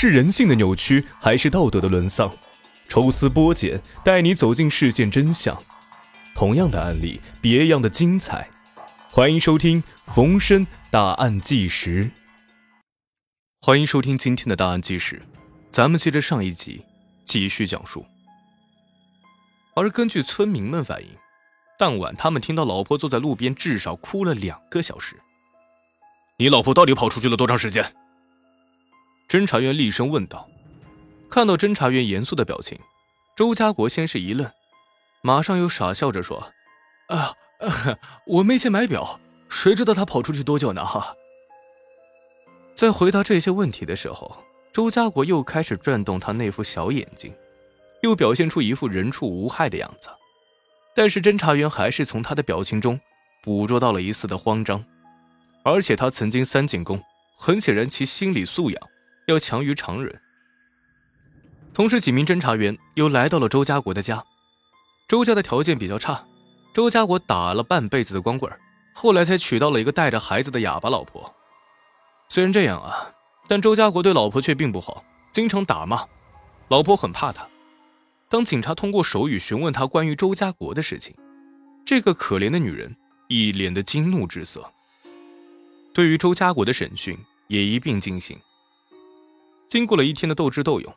是人性的扭曲，还是道德的沦丧？抽丝剥茧，带你走进事件真相。同样的案例，别样的精彩。欢迎收听冯生大案纪实。欢迎收听今天的大案纪实，咱们接着上一集继续讲述。而根据村民们反映，当晚他们听到老婆坐在路边，至少哭了两个小时。你老婆到底跑出去了多长时间？侦查员厉声问道。看到侦查员严肃的表情，周家国先是一愣，马上又傻笑着说：“啊，我没钱买表，谁知道他跑出去多久呢？”哈。在回答这些问题的时候，周家国又开始转动他那副小眼睛，又表现出一副人畜无害的样子。但是侦查员还是从他的表情中捕捉到了一丝的慌张，而且他曾经三进宫，很显然其心理素养要强于常人。同时，几名侦查员又来到了周家国的家。周家的条件比较差，周家国打了半辈子的光棍，后来才娶到了一个带着孩子的哑巴老婆。虽然这样啊，但周家国对老婆却并不好，经常打骂，老婆很怕他。当警察通过手语询问他关于周家国的事情，这个可怜的女人一脸的惊怒之色。对于周家国的审讯也一并进行。经过了一天的斗智斗勇。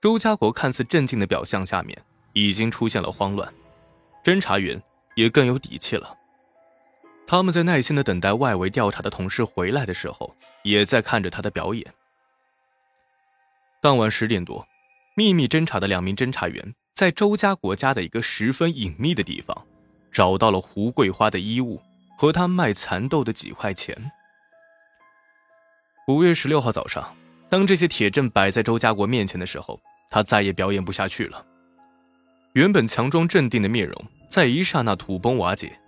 周家国看似镇静的表象下面，已经出现了慌乱。侦查员也更有底气了。他们在耐心的等待外围调查的同事回来的时候，也在看着他的表演。当晚十点多，秘密侦查的两名侦查员在周家国家的一个十分隐秘的地方，找到了胡桂花的衣物和他卖蚕豆的几块钱。五月十六号早上，当这些铁证摆在周家国面前的时候，他再也表演不下去了，原本强装镇定的面容在一刹那土崩瓦解。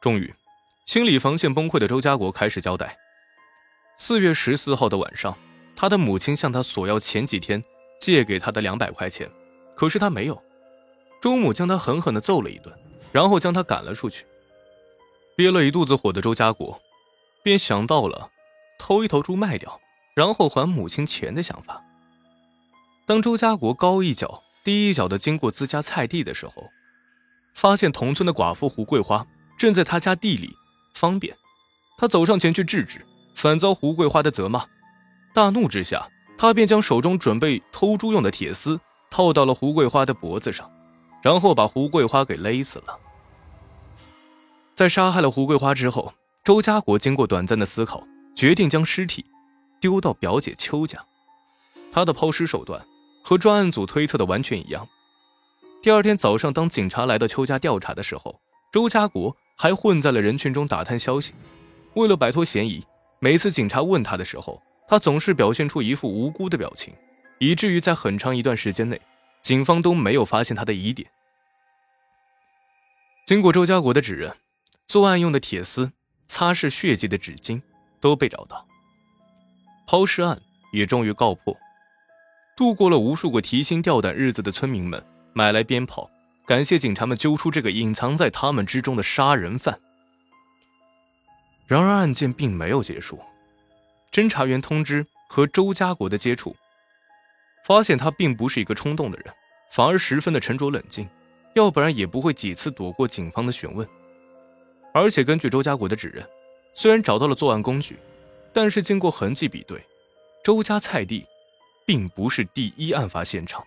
终于，心理防线崩溃的周家国开始交代：四月十四号的晚上，他的母亲向他索要前几天借给他的两百块钱，可是他没有。周母将他狠狠地揍了一顿，然后将他赶了出去。憋了一肚子火的周家国，便想到了偷一头猪卖掉，然后还母亲钱的想法。当周家国高一脚低一脚的经过自家菜地的时候，发现同村的寡妇胡桂花正在他家地里方便，他走上前去制止，反遭胡桂花的责骂。大怒之下，他便将手中准备偷猪用的铁丝套到了胡桂花的脖子上，然后把胡桂花给勒死了。在杀害了胡桂花之后，周家国经过短暂的思考，决定将尸体丢到表姐邱家。他的抛尸手段。和专案组推测的完全一样。第二天早上，当警察来到邱家调查的时候，周家国还混在了人群中打探消息。为了摆脱嫌疑，每次警察问他的时候，他总是表现出一副无辜的表情，以至于在很长一段时间内，警方都没有发现他的疑点。经过周家国的指认，作案用的铁丝、擦拭血迹的纸巾都被找到，抛尸案也终于告破。度过了无数个提心吊胆日子的村民们买来鞭炮，感谢警察们揪出这个隐藏在他们之中的杀人犯。然而案件并没有结束，侦查员通知和周家国的接触，发现他并不是一个冲动的人，反而十分的沉着冷静，要不然也不会几次躲过警方的询问。而且根据周家国的指认，虽然找到了作案工具，但是经过痕迹比对，周家菜地。并不是第一案发现场，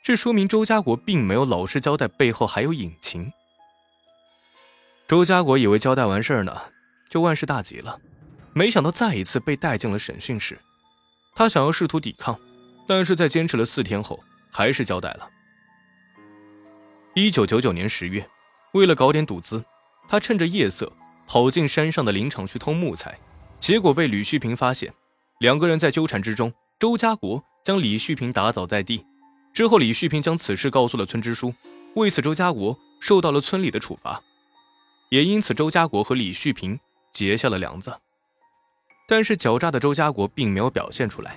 这说明周家国并没有老实交代，背后还有隐情。周家国以为交代完事儿呢，就万事大吉了，没想到再一次被带进了审讯室。他想要试图抵抗，但是在坚持了四天后，还是交代了。一九九九年十月，为了搞点赌资，他趁着夜色跑进山上的林场去偷木材，结果被吕旭平发现，两个人在纠缠之中。周家国将李旭平打倒在地，之后李旭平将此事告诉了村支书，为此周家国受到了村里的处罚，也因此周家国和李旭平结下了梁子。但是狡诈的周家国并没有表现出来，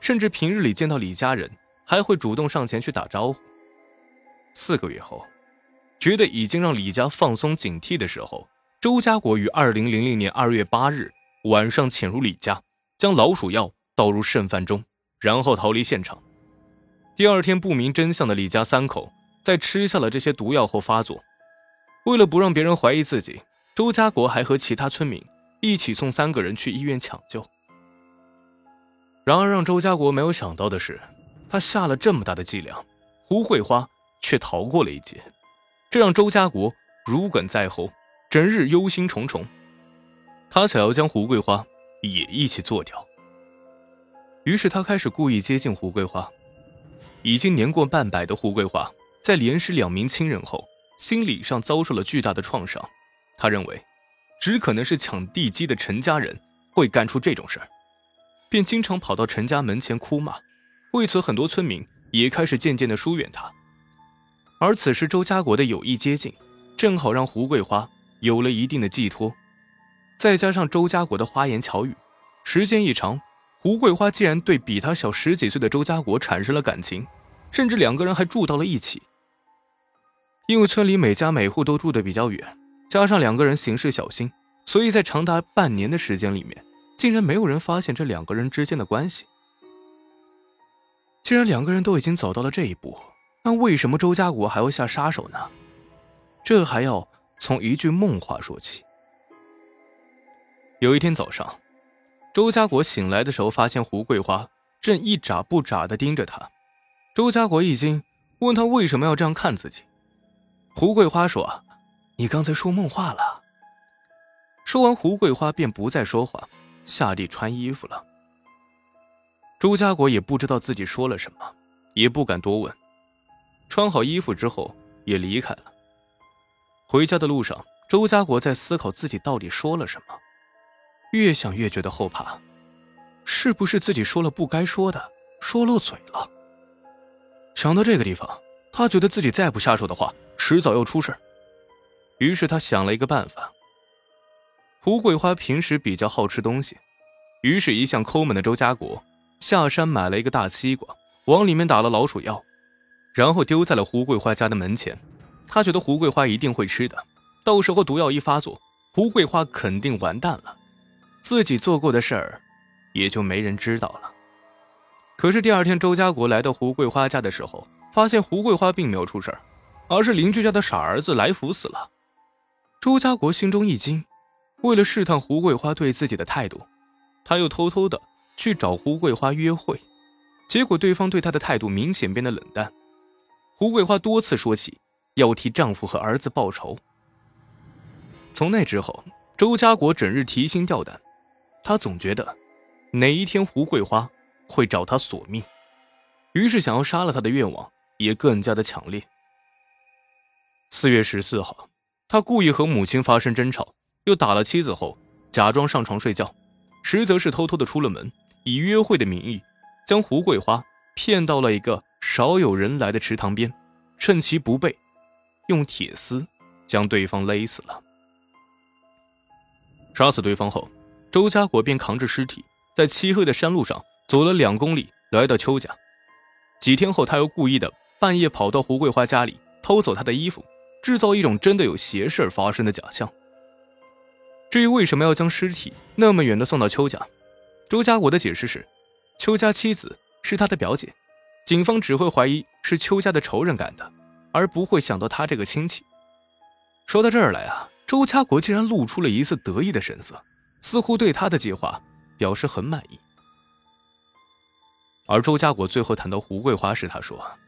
甚至平日里见到李家人还会主动上前去打招呼。四个月后，觉得已经让李家放松警惕的时候，周家国于二零零零年二月八日晚上潜入李家，将老鼠药。倒入剩饭中，然后逃离现场。第二天，不明真相的李家三口在吃下了这些毒药后发作。为了不让别人怀疑自己，周家国还和其他村民一起送三个人去医院抢救。然而，让周家国没有想到的是，他下了这么大的伎俩，胡桂花却逃过了一劫，这让周家国如鲠在喉，整日忧心忡忡。他想要将胡桂花也一起做掉。于是，他开始故意接近胡桂花。已经年过半百的胡桂花，在连失两名亲人后，心理上遭受了巨大的创伤。他认为，只可能是抢地基的陈家人会干出这种事儿，便经常跑到陈家门前哭骂。为此，很多村民也开始渐渐的疏远他。而此时，周家国的有意接近，正好让胡桂花有了一定的寄托。再加上周家国的花言巧语，时间一长。胡桂花竟然对比他小十几岁的周家国产生了感情，甚至两个人还住到了一起。因为村里每家每户都住得比较远，加上两个人行事小心，所以在长达半年的时间里面，竟然没有人发现这两个人之间的关系。既然两个人都已经走到了这一步，那为什么周家国还要下杀手呢？这还要从一句梦话说起。有一天早上。周家国醒来的时候，发现胡桂花正一眨不眨的盯着他。周家国一惊，问他为什么要这样看自己。胡桂花说：“你刚才说梦话了。”说完，胡桂花便不再说话，下地穿衣服了。周家国也不知道自己说了什么，也不敢多问。穿好衣服之后，也离开了。回家的路上，周家国在思考自己到底说了什么。越想越觉得后怕，是不是自己说了不该说的，说漏嘴了？想到这个地方，他觉得自己再不下手的话，迟早要出事于是他想了一个办法。胡桂花平时比较好吃东西，于是，一向抠门的周家国下山买了一个大西瓜，往里面打了老鼠药，然后丢在了胡桂花家的门前。他觉得胡桂花一定会吃的，到时候毒药一发作，胡桂花肯定完蛋了。自己做过的事儿，也就没人知道了。可是第二天，周家国来到胡桂花家的时候，发现胡桂花并没有出事儿，而是邻居家的傻儿子来福死了。周家国心中一惊，为了试探胡桂花对自己的态度，他又偷偷的去找胡桂花约会，结果对方对他的态度明显变得冷淡。胡桂花多次说起要替丈夫和儿子报仇。从那之后，周家国整日提心吊胆。他总觉得，哪一天胡桂花会找他索命，于是想要杀了他的愿望也更加的强烈。四月十四号，他故意和母亲发生争吵，又打了妻子后，假装上床睡觉，实则是偷偷的出了门，以约会的名义，将胡桂花骗到了一个少有人来的池塘边，趁其不备，用铁丝将对方勒死了。杀死对方后。周家国便扛着尸体，在漆黑的山路上走了两公里，来到邱家。几天后，他又故意的半夜跑到胡桂花家里，偷走她的衣服，制造一种真的有邪事发生的假象。至于为什么要将尸体那么远的送到邱家，周家国的解释是，邱家妻子是他的表姐，警方只会怀疑是邱家的仇人干的，而不会想到他这个亲戚。说到这儿来啊，周家国竟然露出了一丝得意的神色。似乎对他的计划表示很满意，而周家国最后谈到胡桂花时，他说：“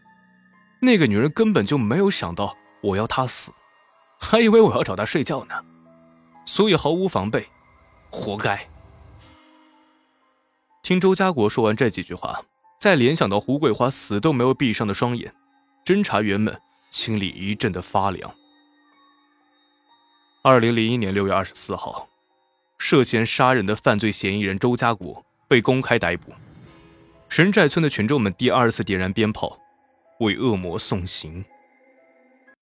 那个女人根本就没有想到我要她死，还以为我要找她睡觉呢，所以毫无防备，活该。”听周家国说完这几句话，再联想到胡桂花死都没有闭上的双眼，侦查员们心里一阵的发凉。二零零一年六月二十四号。涉嫌杀人的犯罪嫌疑人周家国被公开逮捕，神寨村的群众们第二次点燃鞭炮，为恶魔送行。